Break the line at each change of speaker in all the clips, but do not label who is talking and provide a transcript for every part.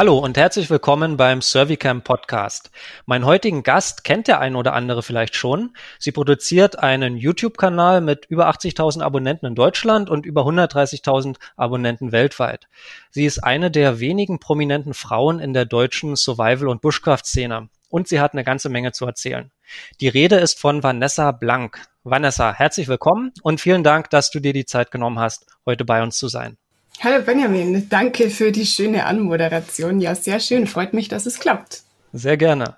Hallo und herzlich willkommen beim Servicam Podcast. Meinen heutigen Gast kennt der ein oder andere vielleicht schon. Sie produziert einen YouTube-Kanal mit über 80.000 Abonnenten in Deutschland und über 130.000 Abonnenten weltweit. Sie ist eine der wenigen prominenten Frauen in der deutschen Survival- und Bushcraft-Szene und sie hat eine ganze Menge zu erzählen. Die Rede ist von Vanessa Blank. Vanessa, herzlich willkommen und vielen Dank, dass du dir die Zeit genommen hast, heute bei uns zu sein.
Hallo Benjamin, danke für die schöne Anmoderation. Ja, sehr schön. Freut mich, dass es klappt.
Sehr gerne.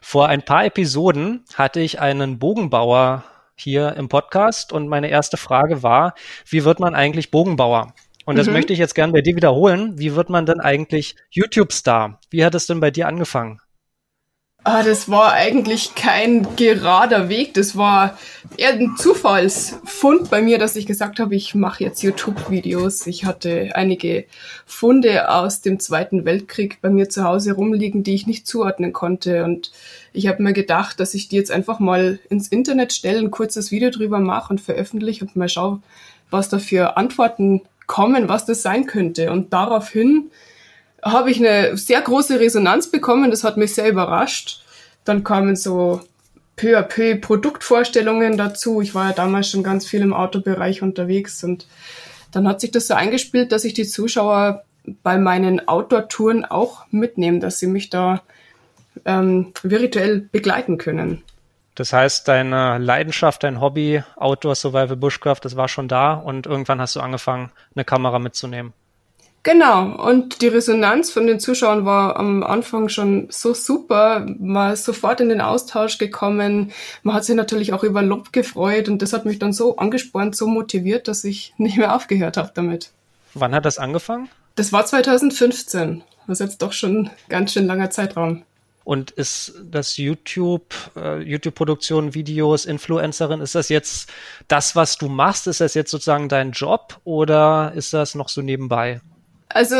Vor ein paar Episoden hatte ich einen Bogenbauer hier im Podcast und meine erste Frage war, wie wird man eigentlich Bogenbauer? Und das mhm. möchte ich jetzt gerne bei dir wiederholen. Wie wird man denn eigentlich YouTube-Star? Wie hat es denn bei dir angefangen?
Ah, das war eigentlich kein gerader Weg. Das war eher ein Zufallsfund bei mir, dass ich gesagt habe, ich mache jetzt YouTube-Videos. Ich hatte einige Funde aus dem Zweiten Weltkrieg bei mir zu Hause rumliegen, die ich nicht zuordnen konnte. Und ich habe mir gedacht, dass ich die jetzt einfach mal ins Internet stelle, ein kurzes Video drüber mache und veröffentliche und mal schaue, was da für Antworten kommen, was das sein könnte. Und daraufhin habe ich eine sehr große Resonanz bekommen. Das hat mich sehr überrascht. Dann kamen so peu à peu Produktvorstellungen dazu. Ich war ja damals schon ganz viel im Autobereich unterwegs und dann hat sich das so eingespielt, dass ich die Zuschauer bei meinen Outdoor-Touren auch mitnehme, dass sie mich da ähm, virtuell begleiten können.
Das heißt, deine Leidenschaft, dein Hobby, Outdoor Survival Bushcraft, das war schon da und irgendwann hast du angefangen, eine Kamera mitzunehmen.
Genau, und die Resonanz von den Zuschauern war am Anfang schon so super. Man ist sofort in den Austausch gekommen. Man hat sich natürlich auch über Lob gefreut und das hat mich dann so angespornt, so motiviert, dass ich nicht mehr aufgehört habe damit.
Wann hat das angefangen?
Das war 2015. Das ist jetzt doch schon ganz schön langer Zeitraum.
Und ist das YouTube, äh, YouTube-Produktion, Videos, Influencerin, ist das jetzt das, was du machst? Ist das jetzt sozusagen dein Job oder ist das noch so nebenbei?
Also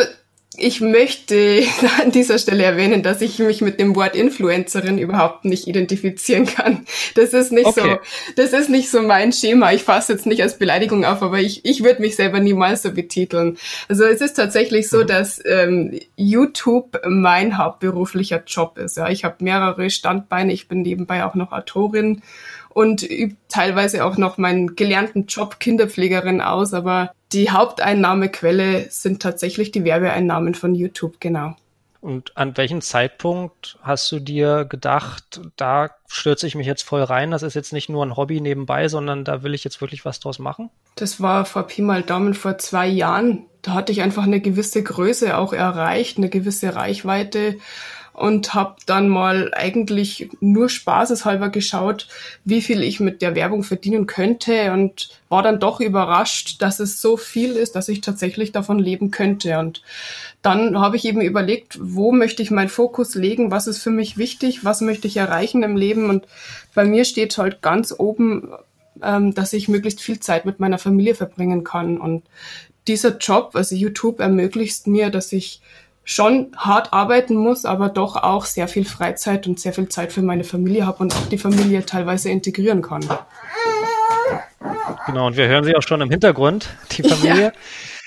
ich möchte an dieser Stelle erwähnen, dass ich mich mit dem Wort Influencerin überhaupt nicht identifizieren kann. Das ist nicht okay. so, das ist nicht so mein Schema. Ich fasse jetzt nicht als Beleidigung auf, aber ich, ich würde mich selber niemals so betiteln. Also es ist tatsächlich so, mhm. dass ähm, YouTube mein hauptberuflicher Job ist. Ja, ich habe mehrere Standbeine. Ich bin nebenbei auch noch Autorin und übe teilweise auch noch meinen gelernten Job Kinderpflegerin aus, aber die Haupteinnahmequelle sind tatsächlich die Werbeeinnahmen von YouTube, genau.
Und an welchem Zeitpunkt hast du dir gedacht, da stürze ich mich jetzt voll rein, das ist jetzt nicht nur ein Hobby nebenbei, sondern da will ich jetzt wirklich was draus machen?
Das war vor Pi mal Daumen vor zwei Jahren. Da hatte ich einfach eine gewisse Größe auch erreicht, eine gewisse Reichweite und habe dann mal eigentlich nur spaßeshalber geschaut, wie viel ich mit der Werbung verdienen könnte und war dann doch überrascht, dass es so viel ist, dass ich tatsächlich davon leben könnte. Und dann habe ich eben überlegt, wo möchte ich meinen Fokus legen, was ist für mich wichtig, was möchte ich erreichen im Leben. Und bei mir steht halt ganz oben, ähm, dass ich möglichst viel Zeit mit meiner Familie verbringen kann. Und dieser Job, also YouTube, ermöglicht mir, dass ich schon hart arbeiten muss, aber doch auch sehr viel Freizeit und sehr viel Zeit für meine Familie habe und auch die Familie teilweise integrieren kann.
Genau, und wir hören sie auch schon im Hintergrund, die Familie.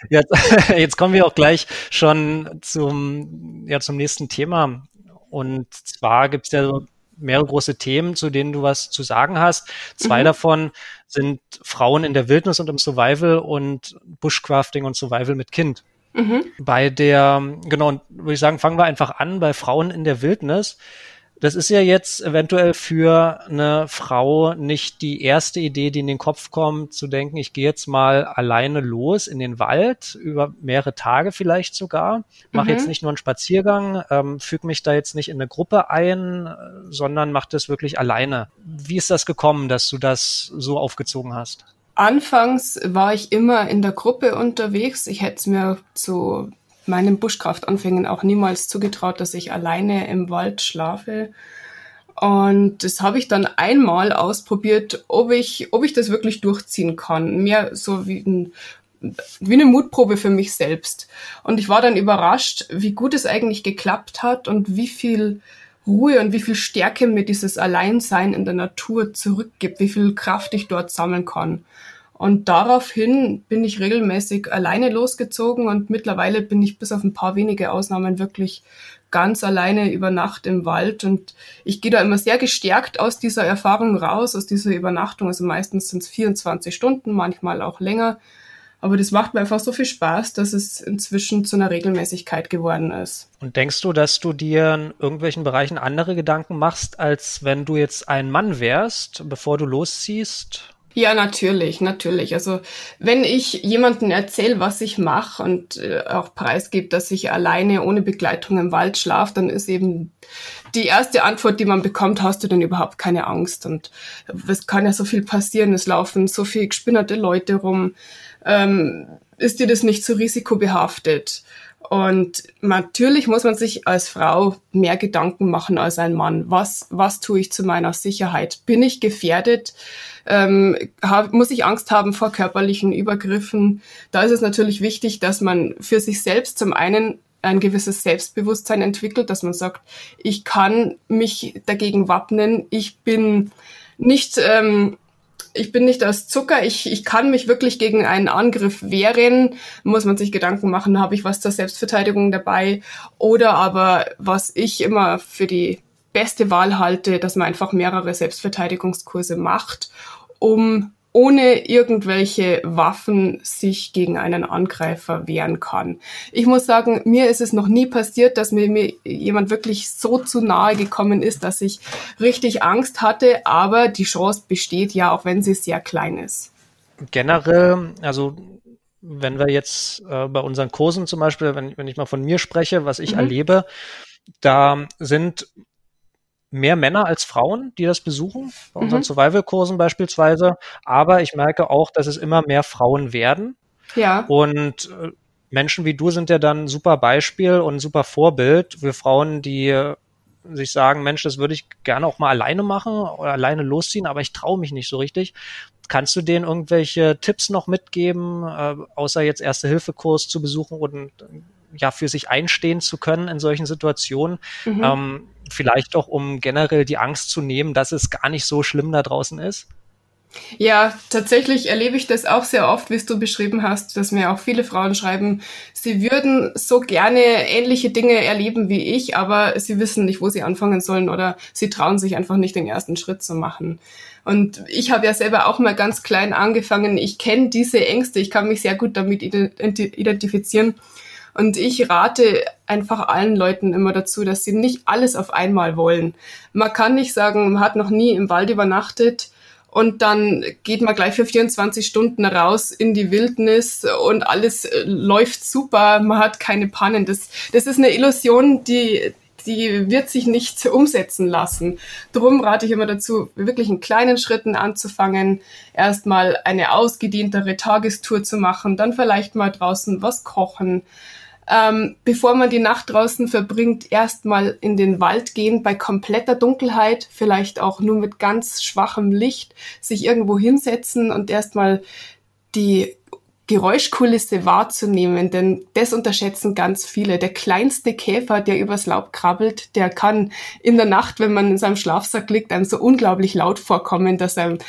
Ja. Jetzt, jetzt kommen wir auch gleich schon zum, ja, zum nächsten Thema. Und zwar gibt es ja mehrere große Themen, zu denen du was zu sagen hast. Zwei mhm. davon sind Frauen in der Wildnis und im Survival und Bushcrafting und Survival mit Kind. Mhm. Bei der, genau, würde ich sagen, fangen wir einfach an bei Frauen in der Wildnis. Das ist ja jetzt eventuell für eine Frau nicht die erste Idee, die in den Kopf kommt, zu denken, ich gehe jetzt mal alleine los in den Wald, über mehrere Tage vielleicht sogar, mache mhm. jetzt nicht nur einen Spaziergang, ähm, füge mich da jetzt nicht in eine Gruppe ein, sondern mache das wirklich alleine. Wie ist das gekommen, dass du das so aufgezogen hast?
Anfangs war ich immer in der Gruppe unterwegs. Ich hätte es mir zu meinen Buschkraftanfängen auch niemals zugetraut, dass ich alleine im Wald schlafe. Und das habe ich dann einmal ausprobiert, ob ich, ob ich das wirklich durchziehen kann. Mehr so wie, ein, wie eine Mutprobe für mich selbst. Und ich war dann überrascht, wie gut es eigentlich geklappt hat und wie viel Ruhe und wie viel Stärke mir dieses Alleinsein in der Natur zurückgibt, wie viel Kraft ich dort sammeln kann. Und daraufhin bin ich regelmäßig alleine losgezogen und mittlerweile bin ich bis auf ein paar wenige Ausnahmen wirklich ganz alleine über Nacht im Wald und ich gehe da immer sehr gestärkt aus dieser Erfahrung raus, aus dieser Übernachtung. Also meistens sind es 24 Stunden, manchmal auch länger. Aber das macht mir einfach so viel Spaß, dass es inzwischen zu einer Regelmäßigkeit geworden ist.
Und denkst du, dass du dir in irgendwelchen Bereichen andere Gedanken machst, als wenn du jetzt ein Mann wärst, bevor du losziehst?
Ja, natürlich, natürlich. Also wenn ich jemanden erzähle, was ich mache und äh, auch preisgebe, dass ich alleine ohne Begleitung im Wald schlafe, dann ist eben die erste Antwort, die man bekommt, hast du denn überhaupt keine Angst? Und es kann ja so viel passieren, es laufen so viel gespinnerte Leute rum. Ähm, ist dir das nicht so risikobehaftet? Und natürlich muss man sich als Frau mehr Gedanken machen als ein Mann. Was, was tue ich zu meiner Sicherheit? Bin ich gefährdet? Ähm, hab, muss ich Angst haben vor körperlichen Übergriffen? Da ist es natürlich wichtig, dass man für sich selbst zum einen ein gewisses Selbstbewusstsein entwickelt, dass man sagt, ich kann mich dagegen wappnen, ich bin nicht ähm, ich bin nicht aus Zucker, ich, ich kann mich wirklich gegen einen Angriff wehren, muss man sich Gedanken machen, habe ich was zur Selbstverteidigung dabei? Oder aber was ich immer für die beste Wahl halte, dass man einfach mehrere Selbstverteidigungskurse macht, um ohne irgendwelche Waffen sich gegen einen Angreifer wehren kann. Ich muss sagen, mir ist es noch nie passiert, dass mir, mir jemand wirklich so zu nahe gekommen ist, dass ich richtig Angst hatte, aber die Chance besteht ja, auch wenn sie sehr klein ist.
Generell, also wenn wir jetzt äh, bei unseren Kursen zum Beispiel, wenn, wenn ich mal von mir spreche, was ich mhm. erlebe, da sind mehr Männer als Frauen, die das besuchen, bei unseren mhm. Survival-Kursen beispielsweise. Aber ich merke auch, dass es immer mehr Frauen werden.
Ja.
Und äh, Menschen wie du sind ja dann ein super Beispiel und ein super Vorbild für Frauen, die sich sagen, Mensch, das würde ich gerne auch mal alleine machen oder alleine losziehen, aber ich traue mich nicht so richtig. Kannst du denen irgendwelche Tipps noch mitgeben, äh, außer jetzt Erste-Hilfe-Kurs zu besuchen und ja für sich einstehen zu können in solchen Situationen? Mhm. Ähm, vielleicht auch, um generell die Angst zu nehmen, dass es gar nicht so schlimm da draußen ist?
Ja, tatsächlich erlebe ich das auch sehr oft, wie es du beschrieben hast, dass mir auch viele Frauen schreiben, sie würden so gerne ähnliche Dinge erleben wie ich, aber sie wissen nicht, wo sie anfangen sollen oder sie trauen sich einfach nicht den ersten Schritt zu machen. Und ich habe ja selber auch mal ganz klein angefangen. Ich kenne diese Ängste, ich kann mich sehr gut damit identifizieren. Und ich rate einfach allen Leuten immer dazu, dass sie nicht alles auf einmal wollen. Man kann nicht sagen, man hat noch nie im Wald übernachtet und dann geht man gleich für 24 Stunden raus in die Wildnis und alles äh, läuft super, man hat keine Pannen. Das, das ist eine Illusion, die, die wird sich nicht umsetzen lassen. Drum rate ich immer dazu, wirklich in kleinen Schritten anzufangen, erstmal eine ausgedientere Tagestour zu machen, dann vielleicht mal draußen was kochen, ähm, bevor man die Nacht draußen verbringt, erstmal in den Wald gehen, bei kompletter Dunkelheit, vielleicht auch nur mit ganz schwachem Licht, sich irgendwo hinsetzen und erstmal die Geräuschkulisse wahrzunehmen, denn das unterschätzen ganz viele. Der kleinste Käfer, der übers Laub krabbelt, der kann in der Nacht, wenn man in seinem Schlafsack liegt, einem so unglaublich laut vorkommen, dass einem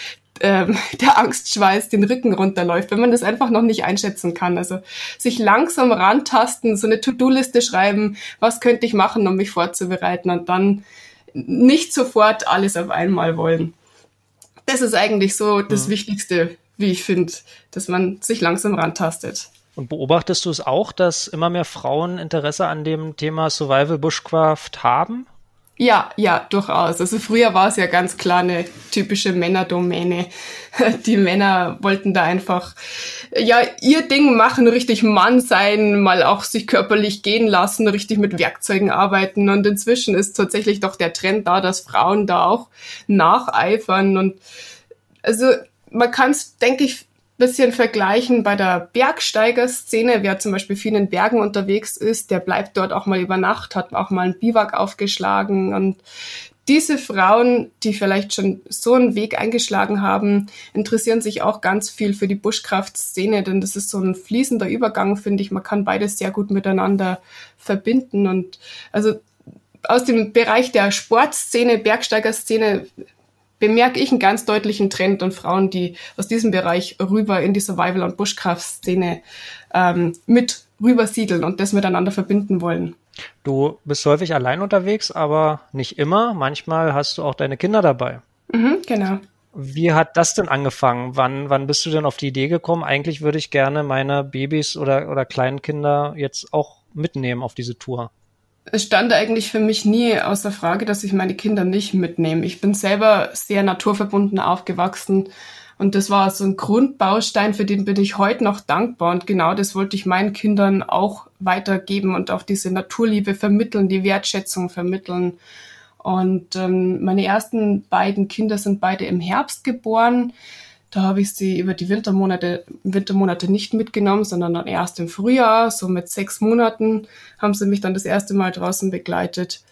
ähm, der Angstschweiß den Rücken runterläuft, wenn man das einfach noch nicht einschätzen kann. Also sich langsam rantasten, so eine To-Do-Liste schreiben, was könnte ich machen, um mich vorzubereiten und dann nicht sofort alles auf einmal wollen. Das ist eigentlich so das ja. Wichtigste, wie ich finde, dass man sich langsam rantastet.
Und beobachtest du es auch, dass immer mehr Frauen Interesse an dem Thema Survival Bushcraft haben?
Ja, ja, durchaus. Also früher war es ja ganz klar eine typische Männerdomäne. Die Männer wollten da einfach, ja, ihr Ding machen, richtig Mann sein, mal auch sich körperlich gehen lassen, richtig mit Werkzeugen arbeiten. Und inzwischen ist tatsächlich doch der Trend da, dass Frauen da auch nacheifern. Und also man kann es, denke ich, bisschen vergleichen bei der Bergsteigerszene. Wer zum Beispiel viel in Bergen unterwegs ist, der bleibt dort auch mal über Nacht, hat auch mal einen Biwak aufgeschlagen und diese Frauen, die vielleicht schon so einen Weg eingeschlagen haben, interessieren sich auch ganz viel für die Buschkraftszene, denn das ist so ein fließender Übergang, finde ich. Man kann beides sehr gut miteinander verbinden und also aus dem Bereich der Sportszene, Bergsteigerszene bemerke ich einen ganz deutlichen Trend und Frauen, die aus diesem Bereich rüber in die Survival- und Bushcraft-Szene ähm, mit rübersiedeln und das miteinander verbinden wollen.
Du bist häufig allein unterwegs, aber nicht immer. Manchmal hast du auch deine Kinder dabei.
Mhm, genau.
Wie hat das denn angefangen? Wann, wann bist du denn auf die Idee gekommen? Eigentlich würde ich gerne meine Babys oder, oder Kleinkinder jetzt auch mitnehmen auf diese Tour.
Es stand eigentlich für mich nie außer Frage, dass ich meine Kinder nicht mitnehme. Ich bin selber sehr naturverbunden aufgewachsen und das war so ein Grundbaustein, für den bin ich heute noch dankbar. Und genau das wollte ich meinen Kindern auch weitergeben und auch diese Naturliebe vermitteln, die Wertschätzung vermitteln. Und ähm, meine ersten beiden Kinder sind beide im Herbst geboren. Da habe ich sie über die Wintermonate, Wintermonate nicht mitgenommen, sondern dann erst im Frühjahr, so mit sechs Monaten, haben sie mich dann das erste Mal draußen begleitet.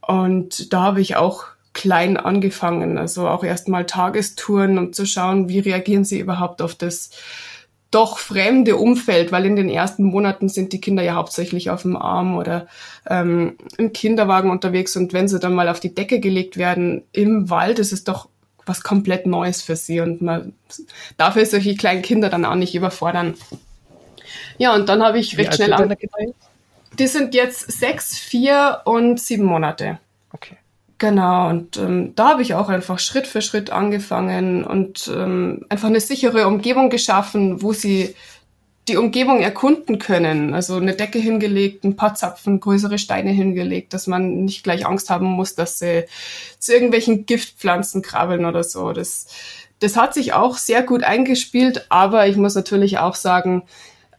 Und da habe ich auch klein angefangen, also auch erstmal Tagestouren, um zu schauen, wie reagieren sie überhaupt auf das doch fremde Umfeld, weil in den ersten Monaten sind die Kinder ja hauptsächlich auf dem Arm oder ähm, im Kinderwagen unterwegs. Und wenn sie dann mal auf die Decke gelegt werden im Wald, ist es doch was komplett Neues für sie und man darf solche kleinen Kinder dann auch nicht überfordern. Ja, und dann habe ich recht schnell an. Die sind jetzt sechs, vier und sieben Monate.
Okay.
Genau, und ähm, da habe ich auch einfach Schritt für Schritt angefangen und ähm, einfach eine sichere Umgebung geschaffen, wo sie die Umgebung erkunden können. Also eine Decke hingelegt, ein paar Zapfen, größere Steine hingelegt, dass man nicht gleich Angst haben muss, dass sie zu irgendwelchen Giftpflanzen krabbeln oder so. Das, das hat sich auch sehr gut eingespielt, aber ich muss natürlich auch sagen,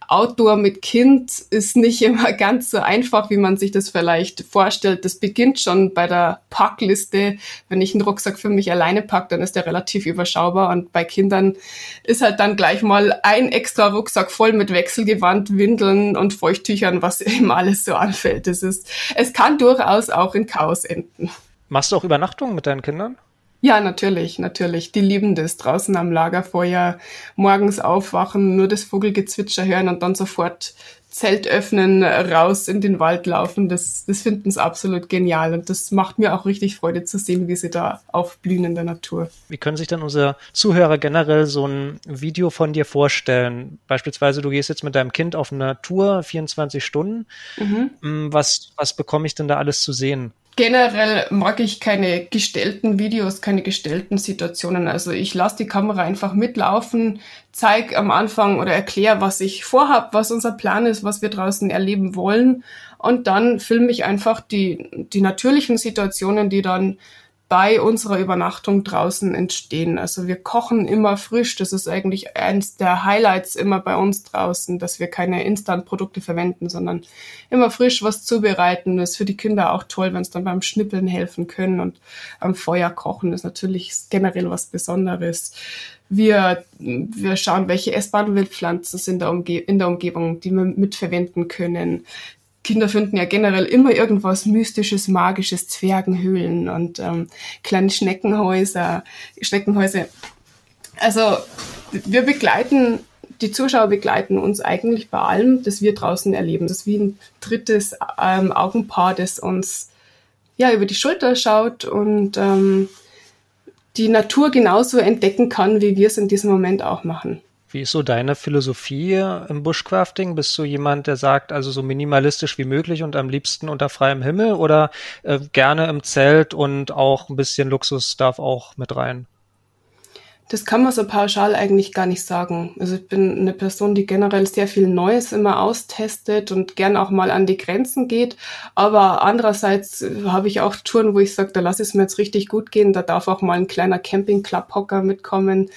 Outdoor mit Kind ist nicht immer ganz so einfach, wie man sich das vielleicht vorstellt. Das beginnt schon bei der Packliste. Wenn ich einen Rucksack für mich alleine packe, dann ist der relativ überschaubar. Und bei Kindern ist halt dann gleich mal ein extra Rucksack voll mit Wechselgewand, Windeln und Feuchttüchern, was eben alles so anfällt. Das ist, es kann durchaus auch in Chaos enden.
Machst du auch Übernachtungen mit deinen Kindern?
Ja, natürlich, natürlich. Die lieben das draußen am Lagerfeuer, morgens aufwachen, nur das Vogelgezwitscher hören und dann sofort Zelt öffnen, raus in den Wald laufen. Das, das finden sie absolut genial und das macht mir auch richtig Freude zu sehen, wie sie da aufblühen in der Natur.
Wie können sich denn unsere Zuhörer generell so ein Video von dir vorstellen? Beispielsweise, du gehst jetzt mit deinem Kind auf eine Tour, 24 Stunden. Mhm. Mm, was, was bekomme ich denn da alles zu sehen?
Generell mag ich keine gestellten Videos, keine gestellten Situationen. Also ich lasse die Kamera einfach mitlaufen, zeige am Anfang oder erkläre, was ich vorhab, was unser Plan ist, was wir draußen erleben wollen. Und dann filme ich einfach die, die natürlichen Situationen, die dann bei unserer Übernachtung draußen entstehen. Also wir kochen immer frisch. Das ist eigentlich eins der Highlights immer bei uns draußen, dass wir keine Instant-Produkte verwenden, sondern immer frisch was zubereiten. Das ist für die Kinder auch toll, wenn es dann beim Schnippeln helfen können und am Feuer kochen ist natürlich generell was Besonderes. Wir, wir schauen, welche essbaren Wildpflanzen sind in der Umgebung, die wir mitverwenden können. Kinder finden ja generell immer irgendwas Mystisches, Magisches, Zwergenhöhlen und ähm, kleine Schneckenhäuser, Schneckenhäuser. Also wir begleiten, die Zuschauer begleiten uns eigentlich bei allem, das wir draußen erleben. Das ist wie ein drittes ähm, Augenpaar, das uns ja über die Schulter schaut und ähm, die Natur genauso entdecken kann, wie wir es in diesem Moment auch machen.
Wie ist so deine Philosophie im Bushcrafting? Bist du jemand, der sagt, also so minimalistisch wie möglich und am liebsten unter freiem Himmel oder äh, gerne im Zelt und auch ein bisschen Luxus darf auch mit rein?
Das kann man so pauschal eigentlich gar nicht sagen. Also ich bin eine Person, die generell sehr viel Neues immer austestet und gern auch mal an die Grenzen geht. Aber andererseits habe ich auch Touren, wo ich sage, da lasse ich es mir jetzt richtig gut gehen. Da darf auch mal ein kleiner Camping-Club-Hocker mitkommen.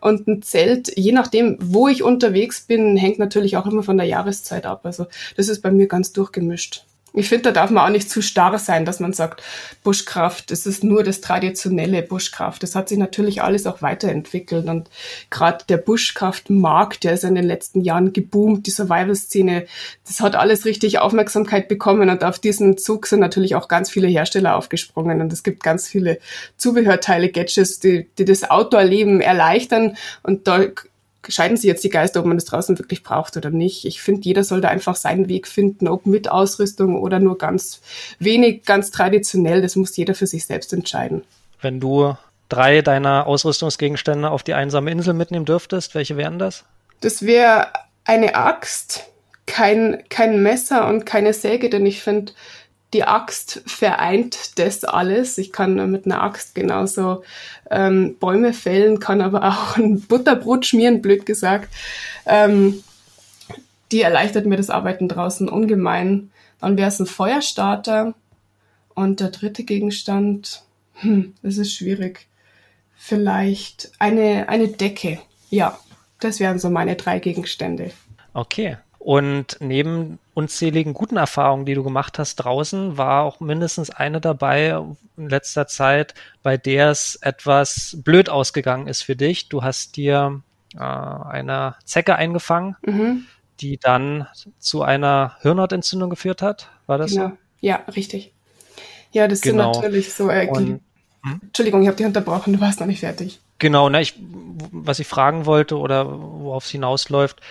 Und ein Zelt, je nachdem, wo ich unterwegs bin, hängt natürlich auch immer von der Jahreszeit ab. Also das ist bei mir ganz durchgemischt ich finde, da darf man auch nicht zu starr sein, dass man sagt, Buschkraft, das ist nur das traditionelle Buschkraft. Das hat sich natürlich alles auch weiterentwickelt. Und gerade der Buschkraftmarkt, der ist in den letzten Jahren geboomt, die Survival-Szene, das hat alles richtig Aufmerksamkeit bekommen. Und auf diesen Zug sind natürlich auch ganz viele Hersteller aufgesprungen. Und es gibt ganz viele Zubehörteile, Gadgets, die, die das Outdoor-Leben erleichtern. Und da scheiden sich jetzt die Geister, ob man das draußen wirklich braucht oder nicht. Ich finde, jeder soll da einfach seinen Weg finden, ob mit Ausrüstung oder nur ganz wenig, ganz traditionell. Das muss jeder für sich selbst entscheiden.
Wenn du drei deiner Ausrüstungsgegenstände auf die einsame Insel mitnehmen dürftest, welche wären das?
Das wäre eine Axt, kein, kein Messer und keine Säge, denn ich finde, die Axt vereint das alles. Ich kann mit einer Axt genauso ähm, Bäume fällen, kann aber auch ein Butterbrot schmieren, blöd gesagt. Ähm, die erleichtert mir das Arbeiten draußen ungemein. Dann wäre es ein Feuerstarter. Und der dritte Gegenstand, hm, das ist schwierig. Vielleicht eine, eine Decke. Ja, das wären so meine drei Gegenstände.
Okay. Und neben unzähligen guten Erfahrungen, die du gemacht hast draußen, war auch mindestens eine dabei in letzter Zeit, bei der es etwas blöd ausgegangen ist für dich. Du hast dir äh, eine Zecke eingefangen, mhm. die dann zu einer Hirnhautentzündung geführt hat. War das
genau. so? Ja, richtig. Ja, das genau. sind natürlich so. Äh, Und, hm? Entschuldigung, ich habe dich unterbrochen, du warst noch nicht fertig.
Genau, na, ich, was ich fragen wollte oder worauf es hinausläuft,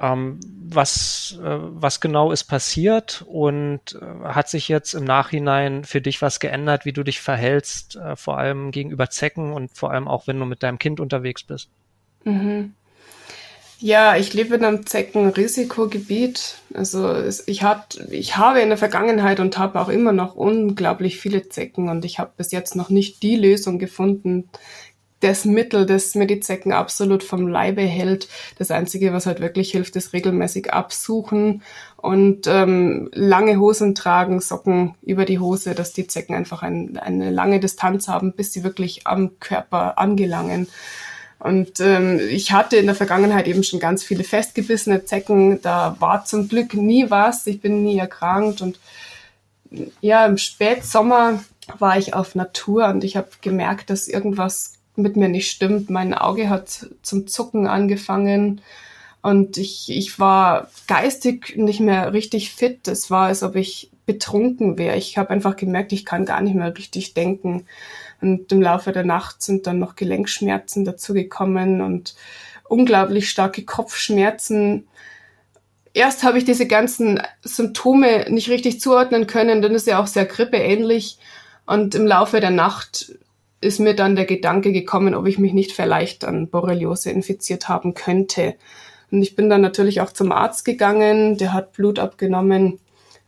ähm, was, äh, was genau ist passiert und äh, hat sich jetzt im Nachhinein für dich was geändert, wie du dich verhältst, äh, vor allem gegenüber Zecken und vor allem auch, wenn du mit deinem Kind unterwegs bist?
Mhm. Ja, ich lebe in einem Zeckenrisikogebiet. Also ich, hat, ich habe in der Vergangenheit und habe auch immer noch unglaublich viele Zecken und ich habe bis jetzt noch nicht die Lösung gefunden, das Mittel, das mir die Zecken absolut vom Leibe hält. Das Einzige, was halt wirklich hilft, ist regelmäßig absuchen und ähm, lange Hosen tragen, Socken über die Hose, dass die Zecken einfach ein, eine lange Distanz haben, bis sie wirklich am Körper angelangen. Und ähm, ich hatte in der Vergangenheit eben schon ganz viele festgebissene Zecken. Da war zum Glück nie was. Ich bin nie erkrankt. Und ja, im Spätsommer war ich auf Natur und ich habe gemerkt, dass irgendwas mit mir nicht stimmt. Mein Auge hat zum Zucken angefangen und ich, ich war geistig nicht mehr richtig fit. Es war, als ob ich betrunken wäre. Ich habe einfach gemerkt, ich kann gar nicht mehr richtig denken. Und im Laufe der Nacht sind dann noch Gelenkschmerzen dazugekommen und unglaublich starke Kopfschmerzen. Erst habe ich diese ganzen Symptome nicht richtig zuordnen können, dann ist ja auch sehr grippeähnlich. Und im Laufe der Nacht ist mir dann der Gedanke gekommen, ob ich mich nicht vielleicht an Borreliose infiziert haben könnte. Und ich bin dann natürlich auch zum Arzt gegangen, der hat Blut abgenommen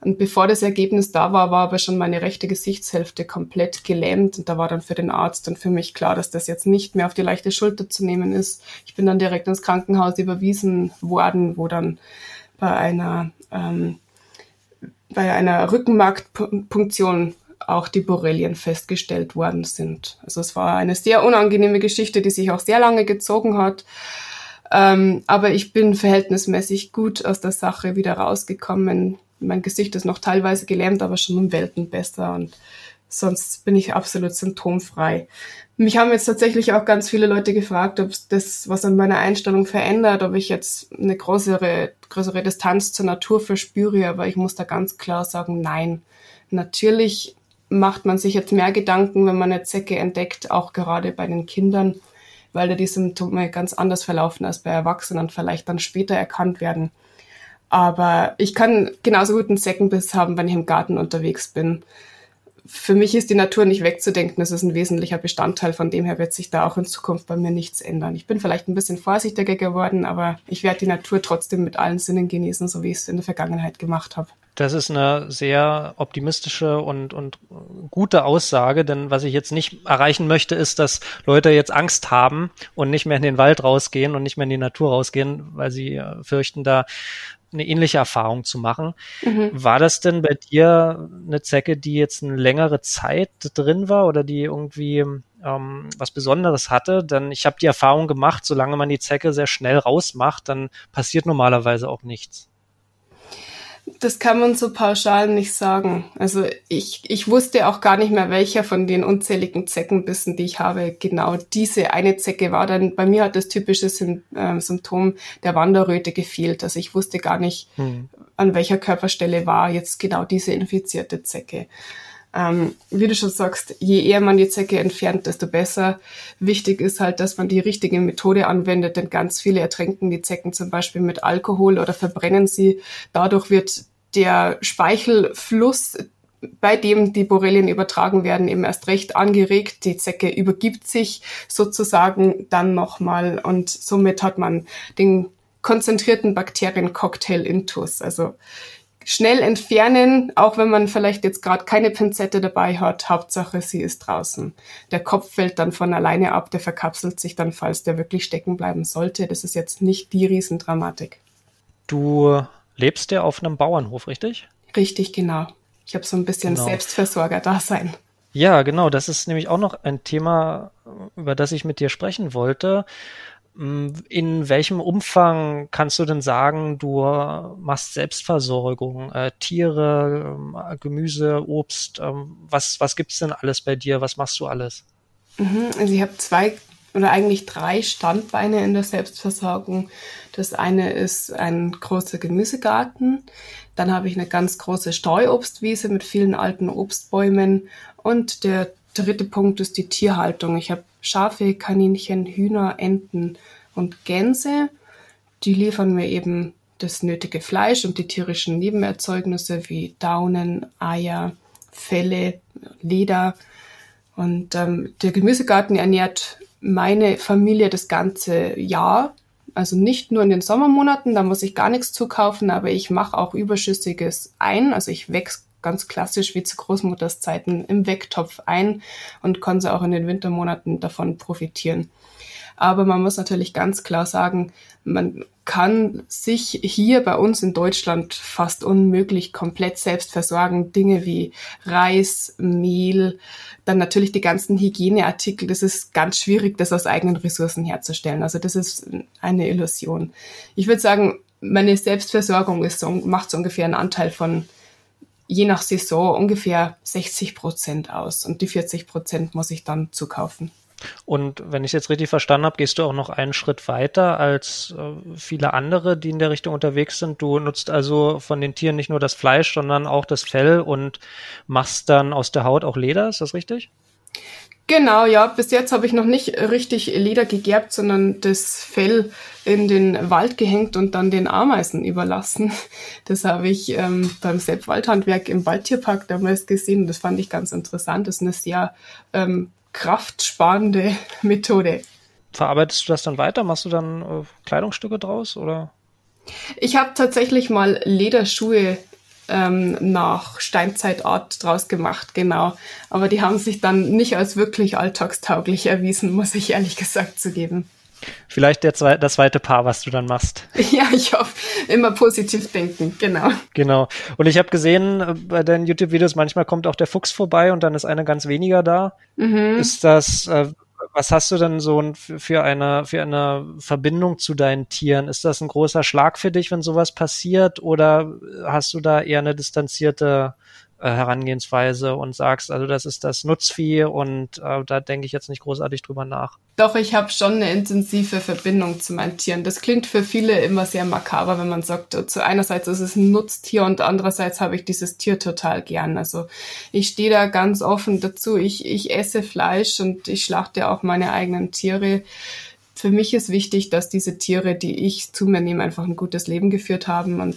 und bevor das Ergebnis da war, war aber schon meine rechte Gesichtshälfte komplett gelähmt. Und da war dann für den Arzt und für mich klar, dass das jetzt nicht mehr auf die leichte Schulter zu nehmen ist. Ich bin dann direkt ins Krankenhaus überwiesen worden, wo dann bei einer, ähm, bei einer Rückenmarkpunktion auch die Borrelien festgestellt worden sind. Also es war eine sehr unangenehme Geschichte, die sich auch sehr lange gezogen hat. Ähm, aber ich bin verhältnismäßig gut aus der Sache wieder rausgekommen mein Gesicht ist noch teilweise gelähmt, aber schon um Welten besser und sonst bin ich absolut symptomfrei. Mich haben jetzt tatsächlich auch ganz viele Leute gefragt, ob das was an meiner Einstellung verändert, ob ich jetzt eine größere, größere Distanz zur Natur verspüre, aber ich muss da ganz klar sagen, nein. Natürlich macht man sich jetzt mehr Gedanken, wenn man eine Zecke entdeckt, auch gerade bei den Kindern, weil da die Symptome ganz anders verlaufen als bei Erwachsenen vielleicht dann später erkannt werden. Aber ich kann genauso gut einen Seckenbiss haben, wenn ich im Garten unterwegs bin. Für mich ist die Natur nicht wegzudenken. Es ist ein wesentlicher Bestandteil. Von dem her wird sich da auch in Zukunft bei mir nichts ändern. Ich bin vielleicht ein bisschen vorsichtiger geworden, aber ich werde die Natur trotzdem mit allen Sinnen genießen, so wie ich es in der Vergangenheit gemacht habe.
Das ist eine sehr optimistische und, und gute Aussage, denn was ich jetzt nicht erreichen möchte, ist, dass Leute jetzt Angst haben und nicht mehr in den Wald rausgehen und nicht mehr in die Natur rausgehen, weil sie äh, fürchten, da eine ähnliche Erfahrung zu machen. Mhm. War das denn bei dir eine Zecke, die jetzt eine längere Zeit drin war oder die irgendwie ähm, was Besonderes hatte? Denn ich habe die Erfahrung gemacht, solange man die Zecke sehr schnell rausmacht, dann passiert normalerweise auch nichts.
Das kann man so pauschal nicht sagen. Also ich, ich wusste auch gar nicht mehr, welcher von den unzähligen Zeckenbissen, die ich habe, genau diese eine Zecke war. Denn bei mir hat das typische Sym äh, Symptom der Wanderröte gefehlt. Also ich wusste gar nicht, hm. an welcher Körperstelle war jetzt genau diese infizierte Zecke. Ähm, wie du schon sagst, je eher man die Zecke entfernt, desto besser. Wichtig ist halt, dass man die richtige Methode anwendet, denn ganz viele ertränken die Zecken zum Beispiel mit Alkohol oder verbrennen sie. Dadurch wird der Speichelfluss bei dem die Borrelien übertragen werden, eben erst recht angeregt. Die Zecke übergibt sich sozusagen dann nochmal und somit hat man den konzentrierten Bakteriencocktail intus. Also schnell entfernen, auch wenn man vielleicht jetzt gerade keine Pinzette dabei hat. Hauptsache, sie ist draußen. Der Kopf fällt dann von alleine ab, der verkapselt sich dann, falls der wirklich stecken bleiben sollte. Das ist jetzt nicht die Riesendramatik.
Du lebst ja auf einem Bauernhof, richtig?
Richtig, genau. Ich habe so ein bisschen genau. Selbstversorger-Dasein.
Ja, genau. Das ist nämlich auch noch ein Thema, über das ich mit dir sprechen wollte. In welchem Umfang kannst du denn sagen, du machst Selbstversorgung, äh, Tiere, äh, Gemüse, Obst? Äh, was was gibt's denn alles bei dir? Was machst du alles?
Mhm, also ich habe zwei oder eigentlich drei Standbeine in der Selbstversorgung. Das eine ist ein großer Gemüsegarten. Dann habe ich eine ganz große Streuobstwiese mit vielen alten Obstbäumen. Und der dritte Punkt ist die Tierhaltung. Ich habe Schafe, Kaninchen, Hühner, Enten und Gänse. Die liefern mir eben das nötige Fleisch und die tierischen Nebenerzeugnisse wie Daunen, Eier, Felle, Leder. Und ähm, der Gemüsegarten ernährt meine Familie das ganze Jahr. Also nicht nur in den Sommermonaten, da muss ich gar nichts zukaufen, aber ich mache auch Überschüssiges ein. Also ich wächst ganz klassisch wie zu Großmutters Zeiten im Wecktopf ein und konnte auch in den Wintermonaten davon profitieren. Aber man muss natürlich ganz klar sagen, man kann sich hier bei uns in Deutschland fast unmöglich komplett selbst versorgen. Dinge wie Reis, Mehl, dann natürlich die ganzen Hygieneartikel. Das ist ganz schwierig, das aus eigenen Ressourcen herzustellen. Also das ist eine Illusion. Ich würde sagen, meine Selbstversorgung ist so, macht so ungefähr einen Anteil von je nach Saison ungefähr 60 Prozent aus und die 40 Prozent muss ich dann zukaufen.
Und wenn ich es jetzt richtig verstanden habe, gehst du auch noch einen Schritt weiter als äh, viele andere, die in der Richtung unterwegs sind. Du nutzt also von den Tieren nicht nur das Fleisch, sondern auch das Fell und machst dann aus der Haut auch Leder, ist das richtig?
Genau, ja. Bis jetzt habe ich noch nicht richtig Leder gegerbt, sondern das Fell in den Wald gehängt und dann den Ameisen überlassen. Das habe ich ähm, beim Sepp Waldhandwerk im Waldtierpark damals gesehen. Das fand ich ganz interessant. Das ist eine sehr ähm, kraftsparende Methode.
Verarbeitest du das dann weiter? Machst du dann äh, Kleidungsstücke draus oder?
Ich habe tatsächlich mal Lederschuhe ähm, nach Steinzeitart draus gemacht, genau. Aber die haben sich dann nicht als wirklich alltagstauglich erwiesen, muss ich ehrlich gesagt zugeben.
Vielleicht der zwe das zweite Paar, was du dann machst.
Ja, ich hoffe, immer positiv denken, genau.
Genau. Und ich habe gesehen äh, bei deinen YouTube-Videos, manchmal kommt auch der Fuchs vorbei und dann ist einer ganz weniger da. Mhm. Ist das, äh, was hast du denn so für eine, für eine Verbindung zu deinen Tieren? Ist das ein großer Schlag für dich, wenn sowas passiert? Oder hast du da eher eine distanzierte äh, Herangehensweise und sagst, also das ist das Nutzvieh und äh, da denke ich jetzt nicht großartig drüber nach.
Doch, ich habe schon eine intensive Verbindung zu meinen Tieren. Das klingt für viele immer sehr makaber, wenn man sagt, zu einerseits ist es ein Nutztier und andererseits habe ich dieses Tier total gern. Also ich stehe da ganz offen dazu. Ich, ich esse Fleisch und ich schlachte auch meine eigenen Tiere. Für mich ist wichtig, dass diese Tiere, die ich zu mir nehme, einfach ein gutes Leben geführt haben und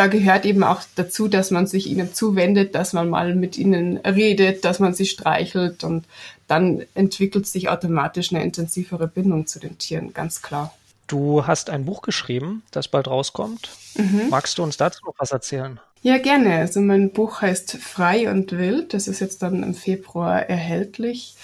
da gehört eben auch dazu, dass man sich ihnen zuwendet, dass man mal mit ihnen redet, dass man sie streichelt und dann entwickelt sich automatisch eine intensivere Bindung zu den Tieren, ganz klar.
Du hast ein Buch geschrieben, das bald rauskommt. Mhm. Magst du uns dazu noch was erzählen?
Ja, gerne. Also mein Buch heißt Frei und Wild. Das ist jetzt dann im Februar erhältlich.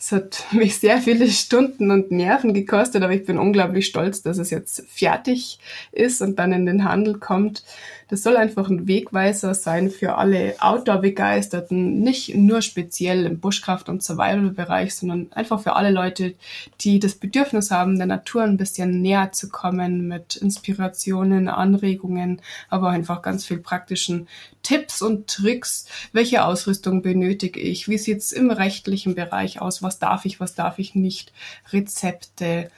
Es hat mich sehr viele Stunden und Nerven gekostet, aber ich bin unglaublich stolz, dass es jetzt fertig ist und dann in den Handel kommt. Das soll einfach ein Wegweiser sein für alle Outdoor-Begeisterten, nicht nur speziell im Bushcraft- und Survival-Bereich, sondern einfach für alle Leute, die das Bedürfnis haben, der Natur ein bisschen näher zu kommen mit Inspirationen, Anregungen, aber einfach ganz viel praktischen Tipps und Tricks. Welche Ausrüstung benötige ich? Wie sieht's im rechtlichen Bereich aus? Was darf ich, was darf ich nicht? Rezepte,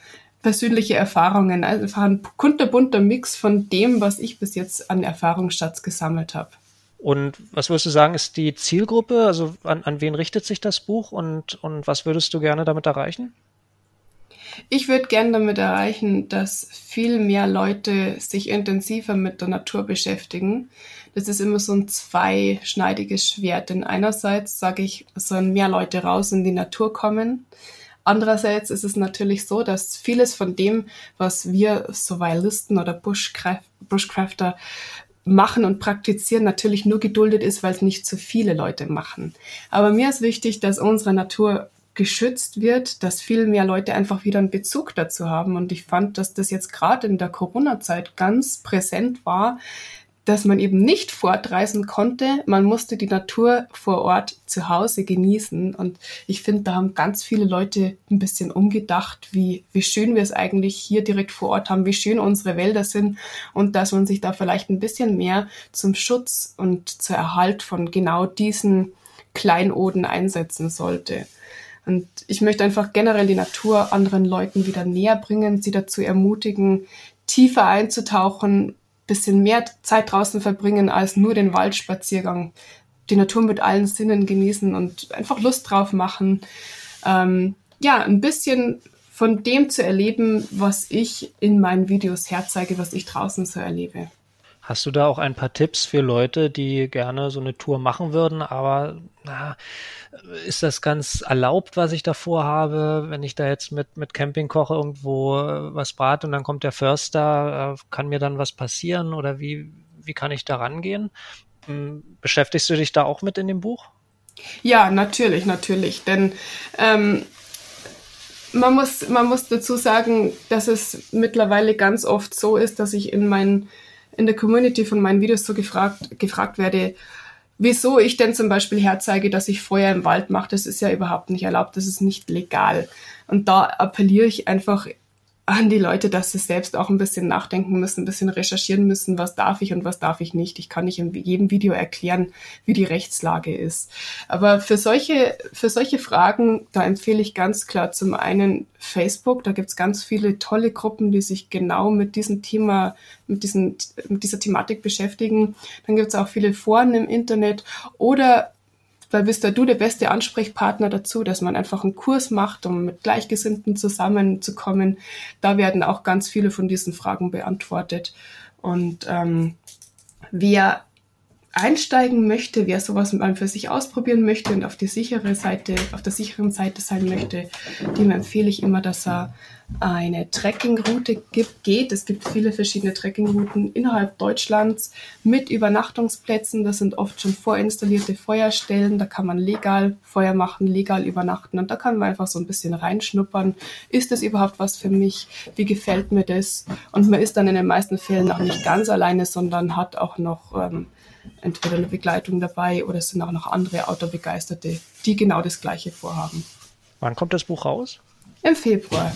persönliche Erfahrungen. Also einfach ein kunterbunter Mix von dem, was ich bis jetzt an Erfahrungsschatz gesammelt habe.
Und was würdest du sagen, ist die Zielgruppe? Also an, an wen richtet sich das Buch und, und was würdest du gerne damit erreichen?
Ich würde gerne damit erreichen, dass viel mehr Leute sich intensiver mit der Natur beschäftigen. Das ist immer so ein zweischneidiges Schwert. Denn einerseits sage ich, sollen mehr Leute raus in die Natur kommen. Andererseits ist es natürlich so, dass vieles von dem, was wir Survivalisten oder Bushcrafter machen und praktizieren, natürlich nur geduldet ist, weil es nicht zu viele Leute machen. Aber mir ist wichtig, dass unsere Natur geschützt wird, dass viel mehr Leute einfach wieder einen Bezug dazu haben. Und ich fand, dass das jetzt gerade in der Corona-Zeit ganz präsent war, dass man eben nicht fortreisen konnte. Man musste die Natur vor Ort zu Hause genießen. Und ich finde, da haben ganz viele Leute ein bisschen umgedacht, wie, wie schön wir es eigentlich hier direkt vor Ort haben, wie schön unsere Wälder sind und dass man sich da vielleicht ein bisschen mehr zum Schutz und zur Erhalt von genau diesen Kleinoden einsetzen sollte. Und ich möchte einfach generell die Natur anderen Leuten wieder näher bringen, sie dazu ermutigen, tiefer einzutauchen, bisschen mehr Zeit draußen verbringen als nur den Waldspaziergang. Die Natur mit allen Sinnen genießen und einfach Lust drauf machen. Ähm, ja, ein bisschen von dem zu erleben, was ich in meinen Videos herzeige, was ich draußen so erlebe.
Hast du da auch ein paar Tipps für Leute, die gerne so eine Tour machen würden, aber na, ist das ganz erlaubt, was ich da vorhabe, wenn ich da jetzt mit, mit Campingkoche irgendwo äh, was brate und dann kommt der Förster, äh, kann mir dann was passieren oder wie, wie kann ich da rangehen? Hm, beschäftigst du dich da auch mit in dem Buch?
Ja, natürlich, natürlich, denn ähm, man muss, man muss dazu sagen, dass es mittlerweile ganz oft so ist, dass ich in meinen in der Community von meinen Videos so gefragt, gefragt werde, wieso ich denn zum Beispiel herzeige, dass ich Feuer im Wald mache. Das ist ja überhaupt nicht erlaubt, das ist nicht legal. Und da appelliere ich einfach an die Leute, dass sie selbst auch ein bisschen nachdenken müssen, ein bisschen recherchieren müssen, was darf ich und was darf ich nicht. Ich kann nicht in jedem Video erklären, wie die Rechtslage ist. Aber für solche, für solche Fragen, da empfehle ich ganz klar zum einen Facebook. Da gibt's ganz viele tolle Gruppen, die sich genau mit diesem Thema, mit, diesen, mit dieser Thematik beschäftigen. Dann gibt's auch viele Foren im Internet oder da bist da du der beste Ansprechpartner dazu, dass man einfach einen Kurs macht, um mit Gleichgesinnten zusammenzukommen. Da werden auch ganz viele von diesen Fragen beantwortet. Und ähm, wer einsteigen möchte, wer sowas mal für sich ausprobieren möchte und auf die sichere Seite, auf der sicheren Seite sein möchte, dem empfehle ich immer, dass er eine Trekkingroute gibt, geht. Es gibt viele verschiedene Trekkingrouten innerhalb Deutschlands mit Übernachtungsplätzen. Das sind oft schon vorinstallierte Feuerstellen. Da kann man legal Feuer machen, legal übernachten und da kann man einfach so ein bisschen reinschnuppern. Ist das überhaupt was für mich? Wie gefällt mir das? Und man ist dann in den meisten Fällen auch nicht ganz alleine, sondern hat auch noch ähm, entweder eine Begleitung dabei oder es sind auch noch andere Outdoor-Begeisterte, die genau das Gleiche vorhaben.
Wann kommt das Buch raus?
Im Februar.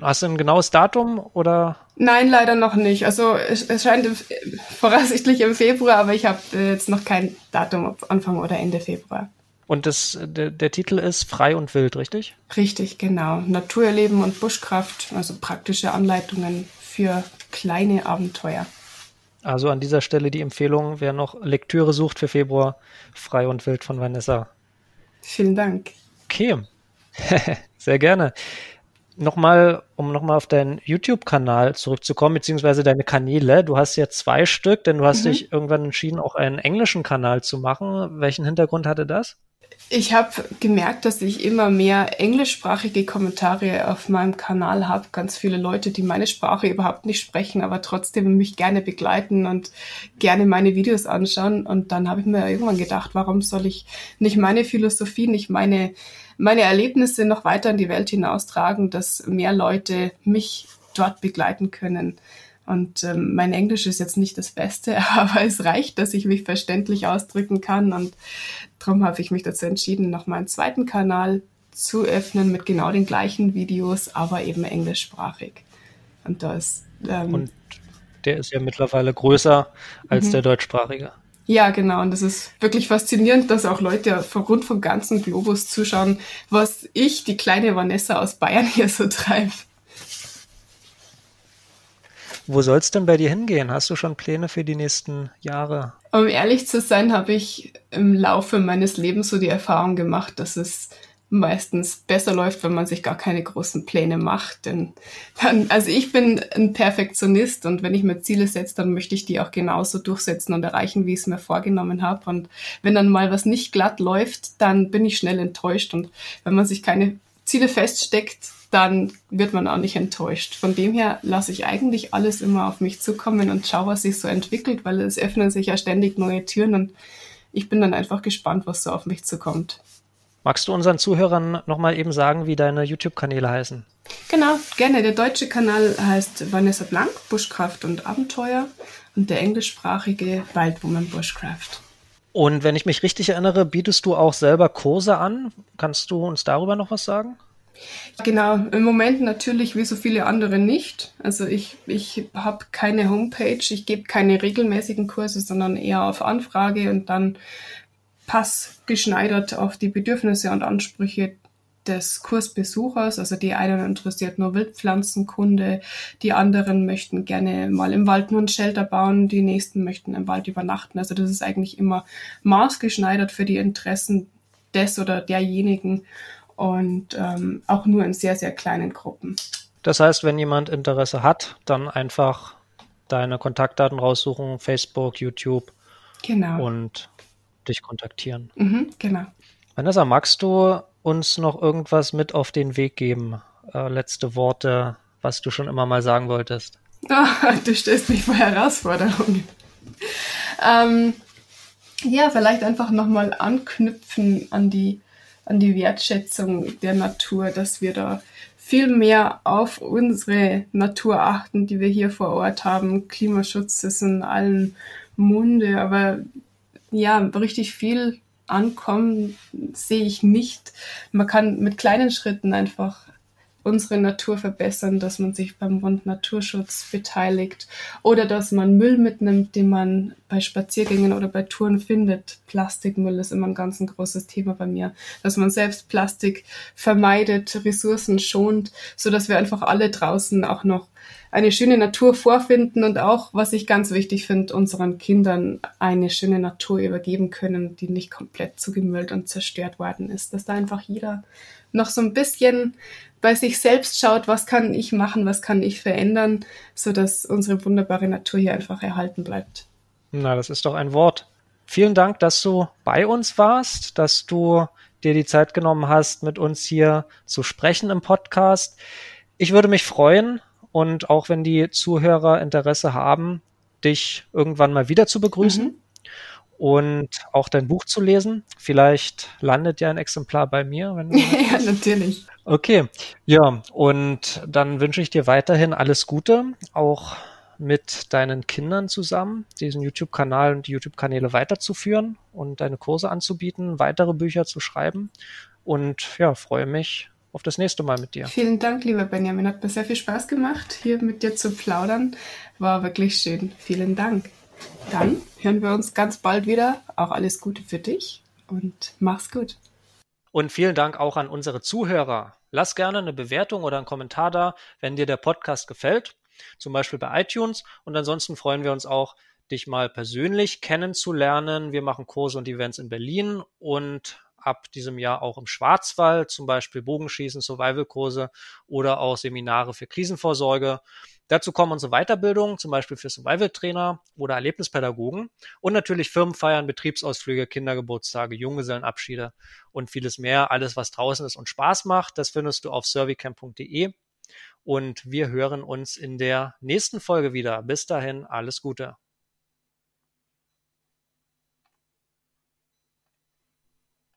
Hast du ein genaues Datum oder?
Nein, leider noch nicht. Also es, es scheint im, voraussichtlich im Februar, aber ich habe äh, jetzt noch kein Datum, ob Anfang oder Ende Februar.
Und das, der, der Titel ist Frei und Wild, richtig?
Richtig, genau. Naturerleben und Buschkraft, also praktische Anleitungen für kleine Abenteuer.
Also an dieser Stelle die Empfehlung, wer noch Lektüre sucht für Februar, Frei und Wild von Vanessa.
Vielen Dank.
Okay, sehr gerne. Nochmal, um nochmal auf deinen YouTube-Kanal zurückzukommen, beziehungsweise deine Kanäle. Du hast ja zwei Stück, denn du hast mhm. dich irgendwann entschieden, auch einen englischen Kanal zu machen. Welchen Hintergrund hatte das?
Ich habe gemerkt, dass ich immer mehr englischsprachige Kommentare auf meinem Kanal habe. Ganz viele Leute, die meine Sprache überhaupt nicht sprechen, aber trotzdem mich gerne begleiten und gerne meine Videos anschauen. Und dann habe ich mir irgendwann gedacht, warum soll ich nicht meine Philosophie, nicht meine, meine Erlebnisse noch weiter in die Welt hinaustragen, dass mehr Leute mich dort begleiten können. Und ähm, mein Englisch ist jetzt nicht das Beste, aber es reicht, dass ich mich verständlich ausdrücken kann. Und darum habe ich mich dazu entschieden, noch meinen zweiten Kanal zu öffnen mit genau den gleichen Videos, aber eben englischsprachig. Und da ist.
Ähm, Und der ist ja mittlerweile größer als mhm. der deutschsprachige.
Ja, genau. Und das ist wirklich faszinierend, dass auch Leute von rund vom ganzen Globus zuschauen, was ich, die kleine Vanessa aus Bayern, hier so treibe.
Wo soll es denn bei dir hingehen? Hast du schon Pläne für die nächsten Jahre?
Um ehrlich zu sein, habe ich im Laufe meines Lebens so die Erfahrung gemacht, dass es meistens besser läuft, wenn man sich gar keine großen Pläne macht. Denn dann, also ich bin ein Perfektionist und wenn ich mir Ziele setze, dann möchte ich die auch genauso durchsetzen und erreichen, wie ich es mir vorgenommen habe. Und wenn dann mal was nicht glatt läuft, dann bin ich schnell enttäuscht. Und wenn man sich keine Ziele feststeckt, dann wird man auch nicht enttäuscht. Von dem her lasse ich eigentlich alles immer auf mich zukommen und schaue, was sich so entwickelt, weil es öffnen sich ja ständig neue Türen und ich bin dann einfach gespannt, was so auf mich zukommt.
Magst du unseren Zuhörern nochmal eben sagen, wie deine YouTube-Kanäle heißen?
Genau, gerne. Der deutsche Kanal heißt Vanessa Blank, Bushcraft und Abenteuer und der englischsprachige Wildwoman Bushcraft.
Und wenn ich mich richtig erinnere, bietest du auch selber Kurse an. Kannst du uns darüber noch was sagen?
Genau, im Moment natürlich wie so viele andere nicht. Also ich, ich habe keine Homepage, ich gebe keine regelmäßigen Kurse, sondern eher auf Anfrage und dann passgeschneidert auf die Bedürfnisse und Ansprüche des Kursbesuchers. Also die einen interessiert nur Wildpflanzenkunde, die anderen möchten gerne mal im Wald nur ein Shelter bauen, die nächsten möchten im Wald übernachten. Also das ist eigentlich immer maßgeschneidert für die Interessen des oder derjenigen und ähm, auch nur in sehr, sehr kleinen Gruppen.
Das heißt, wenn jemand Interesse hat, dann einfach deine Kontaktdaten raussuchen, Facebook, YouTube.
Genau.
Und dich kontaktieren.
Mhm, genau.
Vanessa, magst du uns noch irgendwas mit auf den Weg geben? Äh, letzte Worte, was du schon immer mal sagen wolltest.
Oh, du stellst mich vor Herausforderungen. Ähm, ja, vielleicht einfach nochmal anknüpfen an die, an die Wertschätzung der Natur, dass wir da viel mehr auf unsere Natur achten, die wir hier vor Ort haben. Klimaschutz ist in allen Munde, aber ja, richtig viel ankommen sehe ich nicht. Man kann mit kleinen Schritten einfach unsere Natur verbessern, dass man sich beim Bund Naturschutz beteiligt oder dass man Müll mitnimmt, den man bei Spaziergängen oder bei Touren findet. Plastikmüll ist immer ein ganz ein großes Thema bei mir, dass man selbst Plastik vermeidet, Ressourcen schont, so dass wir einfach alle draußen auch noch eine schöne Natur vorfinden und auch, was ich ganz wichtig finde, unseren Kindern eine schöne Natur übergeben können, die nicht komplett zugemüllt und zerstört worden ist. Dass da einfach jeder noch so ein bisschen bei sich selbst schaut, was kann ich machen, was kann ich verändern, so dass unsere wunderbare Natur hier einfach erhalten bleibt.
Na, das ist doch ein Wort. Vielen Dank, dass du bei uns warst, dass du dir die Zeit genommen hast, mit uns hier zu sprechen im Podcast. Ich würde mich freuen, und auch wenn die Zuhörer Interesse haben, dich irgendwann mal wieder zu begrüßen mhm. Und auch dein Buch zu lesen. Vielleicht landet ja ein Exemplar bei mir.
Wenn ja, natürlich.
Okay, ja, und dann wünsche ich dir weiterhin alles Gute, auch mit deinen Kindern zusammen, diesen YouTube-Kanal und die YouTube-Kanäle weiterzuführen und deine Kurse anzubieten, weitere Bücher zu schreiben. Und ja, freue mich auf das nächste Mal mit dir.
Vielen Dank, lieber Benjamin. Hat mir sehr viel Spaß gemacht, hier mit dir zu plaudern. War wirklich schön. Vielen Dank. Dann hören wir uns ganz bald wieder. Auch alles Gute für dich und mach's gut.
Und vielen Dank auch an unsere Zuhörer. Lass gerne eine Bewertung oder einen Kommentar da, wenn dir der Podcast gefällt, zum Beispiel bei iTunes. Und ansonsten freuen wir uns auch, dich mal persönlich kennenzulernen. Wir machen Kurse und Events in Berlin und ab diesem Jahr auch im Schwarzwald, zum Beispiel Bogenschießen, Survival-Kurse oder auch Seminare für Krisenvorsorge. Dazu kommen unsere Weiterbildungen, zum Beispiel für Survival-Trainer oder Erlebnispädagogen und natürlich Firmenfeiern, Betriebsausflüge, Kindergeburtstage, Junggesellenabschiede und vieles mehr. Alles, was draußen ist und Spaß macht, das findest du auf servicamp.de. Und wir hören uns in der nächsten Folge wieder. Bis dahin, alles Gute.